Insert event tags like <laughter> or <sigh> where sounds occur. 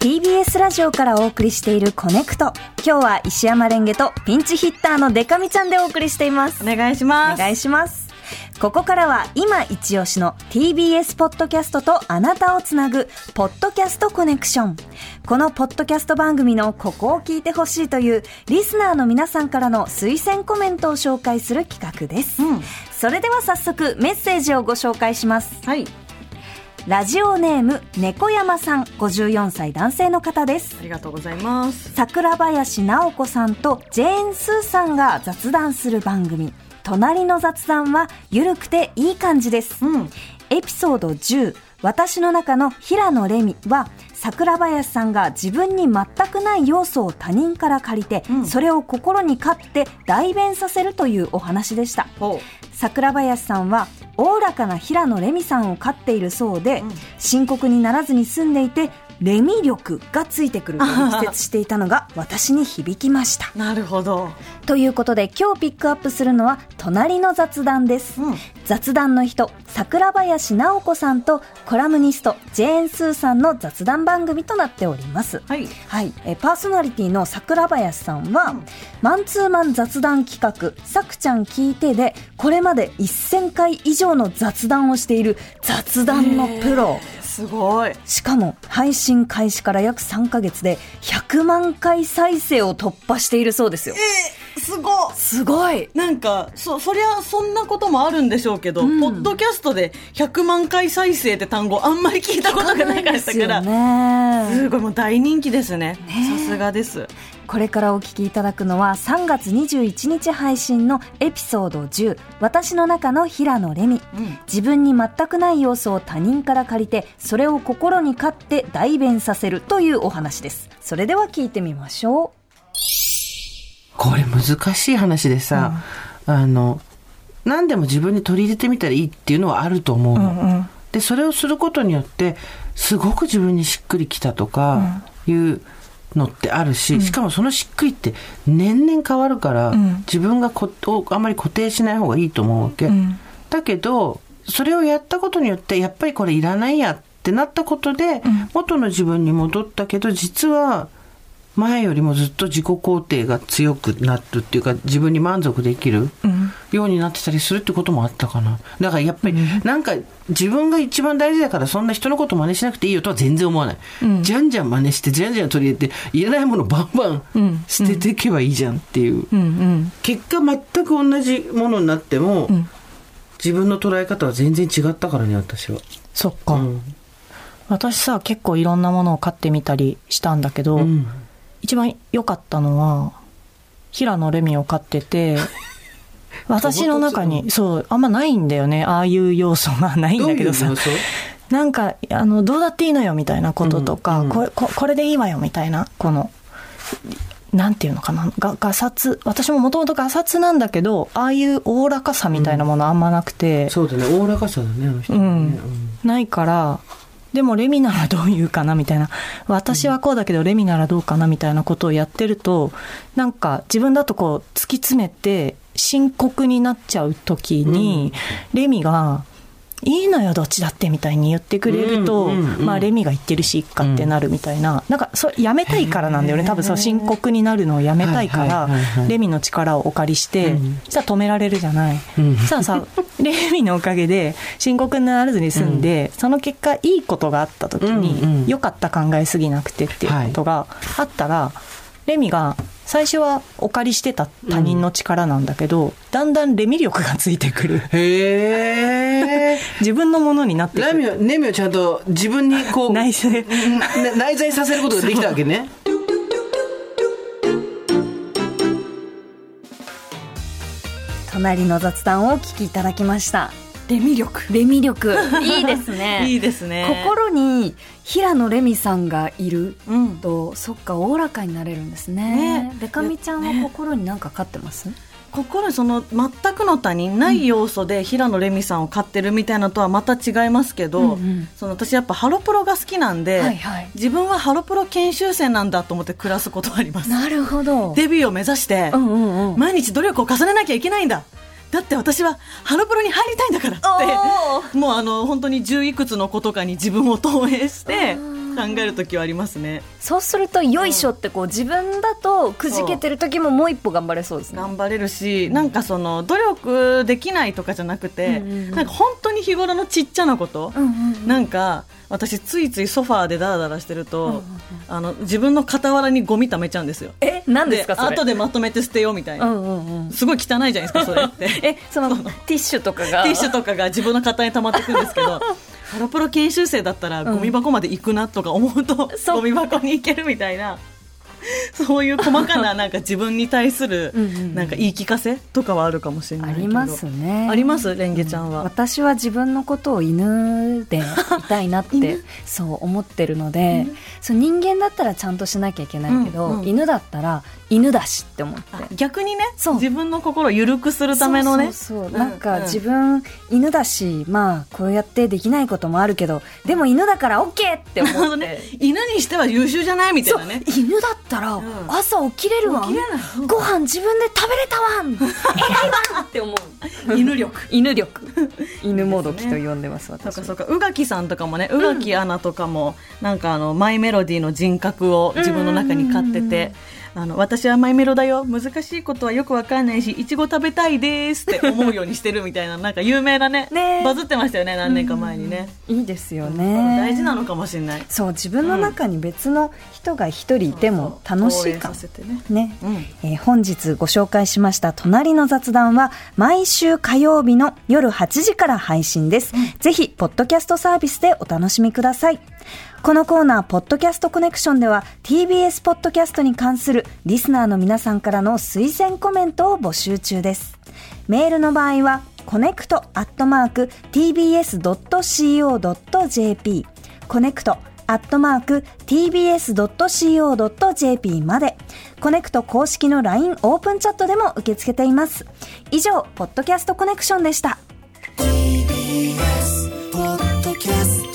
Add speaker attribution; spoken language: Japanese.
Speaker 1: TBS ラジオからお送りしているコネクト。今日は石山レンゲとピンチヒッターのデカミちゃんでお送りしています。
Speaker 2: お願いします。
Speaker 1: お願いします。ここからは今一押しの TBS ポッドキャストとあなたをつなぐポッドキャストコネクション。このポッドキャスト番組のここを聞いてほしいというリスナーの皆さんからの推薦コメントを紹介する企画です。
Speaker 2: うん
Speaker 1: それでは早速メッセージをご紹介します。
Speaker 2: はい。
Speaker 1: ラジオネーム猫山さん54歳男性の方です
Speaker 2: あ。りがとうございます。
Speaker 1: 桜林直子さんとジェーン・スーさんが雑談する番組「隣の雑談」はゆるくていい感じです、
Speaker 2: うん。
Speaker 1: エピソード10私の中の平野レミは桜林さんが自分に全くない要素を他人から借りて、
Speaker 2: うん。
Speaker 1: それを心に飼って代弁させるというお話でした。
Speaker 2: ほ
Speaker 1: 桜林さんはおおらかな平野レミさんを飼っているそうで、
Speaker 2: うん。
Speaker 1: 深刻にならずに済んでいてレミ力がついてくると力説していたのが私に響きました
Speaker 2: う。なるほど。
Speaker 1: ということで今日ピックアップするのは隣の雑談です、
Speaker 2: うん。
Speaker 1: 雑談の人桜林直子さんとコラムニストジェーン・スーさんの雑談番組となっております
Speaker 2: はい。
Speaker 1: はい、えーパーソナリティの桜林さんは、
Speaker 2: うん
Speaker 1: マンツーマン雑談企画「さくちゃん聞いて」でこれまで1000回以上の雑談をしている雑談のプロ
Speaker 2: すごい。
Speaker 1: しかも配信開始から約3ヶ月で100万回再生を突破しているそうですよ
Speaker 2: えー、すごい。
Speaker 1: すごい
Speaker 2: なんか、そ、そりゃ、そんなこともあるんでしょうけど、
Speaker 1: うん
Speaker 2: ポッドキャストで100万回再生って単語あんまり聞いたことがなかったから、
Speaker 1: ね
Speaker 2: すごい、もう大人気ですね。さすがです。
Speaker 1: これからお聞きいただくのは3月21日配信のエピソード10「私の中の平野レミ」
Speaker 2: うん。
Speaker 1: 自分に全くない要素を他人から借りてそれを心に飼って代弁させるというお話ですそれでは聞いてみましょ
Speaker 3: これ難しい話でさ、あの、何でも自分に取り入れてみたらいいっていうのはあると思うの。で、それをすることによって、すごく自分にしっくりきたとか、いうのってあるし、しかもそのしっくりって年々変わるから、
Speaker 1: ん。
Speaker 3: 自分がこをあんまり固定しない方がいいと思うわけ。
Speaker 1: ん。
Speaker 3: だけど、それをやったことによって、やっぱりこれいらないやってなったことで、元の自分に戻ったけど、実は、前よりもずっと自己肯定が強くなるっていうか、自分に満足できるようになってたりするってこともあったかな。だからやっぱり、なんか自分が一番大事だからそんな人のこと真似しなくていいよとは全然思わない。じゃんじゃん真似して、じゃんじゃん取り入れて、いらないものバンバン捨てていけばいいじゃんっていう。
Speaker 1: う、うんうん、
Speaker 3: 結果全く同じものになっても、
Speaker 1: ん。
Speaker 3: 自分の捉え方は全然違ったからね、私は。
Speaker 4: そっか、
Speaker 3: うん。
Speaker 4: 私さ結構いろんなものを買ってみたりしたんだけど、
Speaker 3: うん
Speaker 4: 一番良かったのは平野レミを買ってて <laughs> 私の中にそうあんまないんだよね。ああいう要素がないんだけどさ。なんかあのどうだっていいのよみたいなこととか、
Speaker 3: うんうん。
Speaker 4: これここれでいいわよみたいなこのなんていうのかながガサツ私ももともとガサツなんだけどああいうおおらかさみたいなものあんまなくて、
Speaker 3: そうだね、おおらかさだね、あの人。うん。
Speaker 4: ないからでもレミならどう言うかなみたいな。私はこうだけどレミならどうかなみたいなことをやってるとなんか自分だとこう突き詰めて深刻になっちゃう時に、レミが「いいのよどっちだって」みたいに言ってくれると、
Speaker 3: うんうんうん
Speaker 4: まあレミが言ってるしいっかってなるみたいな、なんかそれやめたいからなんだよね。多分そう深刻になるのをやめたいから、
Speaker 3: はいはいはいはい。
Speaker 4: レミの力をお借りして、
Speaker 3: うん。
Speaker 4: さあ止められるじゃない。
Speaker 3: うん。
Speaker 4: さあさ <laughs> レミのおかげで深刻にならずに済んで、その結果いいことがあった時に、
Speaker 3: うんうん。
Speaker 4: 良かった考えすぎなくてっていうことがあったら、レミが最初はお借りしてた他人の力なんだけど、だんだんレミ力がついてくる
Speaker 3: へえ。<laughs>
Speaker 4: 自分のものになってくる
Speaker 3: ラミを、ネミをちゃんと自分にこう、
Speaker 4: 内省
Speaker 3: な内在させることができたわけね。
Speaker 1: 隣の雑談をお聞きいただきました
Speaker 2: レミ力。
Speaker 1: レミ力いいですね。<laughs>
Speaker 2: いいですね。
Speaker 1: 心に平野レミさんがいる。
Speaker 2: うん。
Speaker 1: とそっかおおらかになれるんですね。
Speaker 2: ね。
Speaker 1: デカミちゃんは心に何か飼ってます、
Speaker 2: 心にその全くの他人ない要素で平野レミさんを買ってるみたいなのとはまた違いますけど、
Speaker 1: うんうん。
Speaker 2: その私やっぱハロプロが好きなんで、
Speaker 1: はいはい。
Speaker 2: 自分はハロプロ研修生なんだと思って暮らすことはあります。
Speaker 1: なるほど。
Speaker 2: デビューを目指して
Speaker 1: うんうんうん。
Speaker 2: 毎日努力を重ねなきゃいけないんだだって私はハロプロに入りたいんだからってもうあの本当に十いくつの子とかに自分を投影してえる時はありますね。
Speaker 1: そうするとよいしょってこう自分だとくじけてる時ももう一歩頑張れそうですね。
Speaker 2: 頑張れるし、なんかその努力できないとかじゃなくて、
Speaker 1: うんうんうん。
Speaker 2: なんか本当に日頃のちっちゃなこと、
Speaker 1: うんうんうん。
Speaker 2: なんか私ついついソファーでダラダラしてると、あの自分の傍らにゴミ溜めちゃうんですよ。
Speaker 1: え <laughs> 何ですかそれ？
Speaker 2: 後でまとめて捨てようみたいな、
Speaker 1: うんうんうん。
Speaker 2: すごい汚いじゃないですかそれ。っ <laughs> て
Speaker 1: えそのティッシュとかが？
Speaker 2: ティッシュとかが自分の肩に溜まってくんですけどハロプロ研修生だったらゴミ箱まで行くなとか思うと、
Speaker 1: そっ
Speaker 2: ゴミ箱に行けるみたいな <laughs> そういう細かななんか自分に対する
Speaker 1: うんうんうん。
Speaker 2: なんか言い聞かせとかはあるかもしれないけど。
Speaker 1: ありますね。
Speaker 2: あります？レンゲちゃんは、
Speaker 1: 私は自分のことを犬で <laughs> いたいなってそう思ってるので、そう人間だったらちゃんとしなきゃいけないけど、
Speaker 2: うんうん。
Speaker 1: 犬だったら犬だしって思って。
Speaker 2: あ逆にね自分の心を緩くするためのね。
Speaker 1: そうそうそう。
Speaker 2: うん
Speaker 1: なんか
Speaker 2: うん
Speaker 1: 自分犬だしまあこうやってできないこともあるけどでも犬だから OK って思って、
Speaker 2: どね犬にしては優秀じゃないみたいなね。
Speaker 1: 犬だったら
Speaker 2: ん。
Speaker 1: 朝起きれるわ、
Speaker 2: 起きれない。
Speaker 1: ご飯自分で食べれたわん。<laughs> 偉いわんって思う。
Speaker 2: 犬力。
Speaker 1: 犬力。犬もどきと呼んでます
Speaker 2: そう
Speaker 1: 私
Speaker 2: かそうか。宇垣さんとかもね宇垣アナとかも、なんかあのマイメロディーの人格を自分の中に飼ってて、あの私はマイメロだよ。難しいことはよくわかんないしいちご食べたいですって思うようにしてるみたいな <laughs> なんか有名なね
Speaker 1: ね。
Speaker 2: バズってましたよね何年か前にね、
Speaker 1: いいですよね。
Speaker 2: 大事なのかもしれない。
Speaker 1: そう自分の中に別の人が一人いても楽しいか
Speaker 2: ね。
Speaker 1: ね、
Speaker 2: うん。
Speaker 1: えー本日ご紹介しました「となりの雑談」は毎週火曜日の夜8時から配信です、ぜひポッドキャストサービスでお楽しみくださいこのコーナー「ポッドキャストコネクション」では TBS ポッドキャストに関するリスナーの皆さんからの推薦コメントを募集中ですメールの場合はコネクトアットマーク tbs.co.jp コネクトアットマーク tbs.co.jp まで、コネクト公式の LINE オープンチャットでも受け付けています。以上、ポッドキャストコネクションでした。
Speaker 5: TBS ポッドキャスト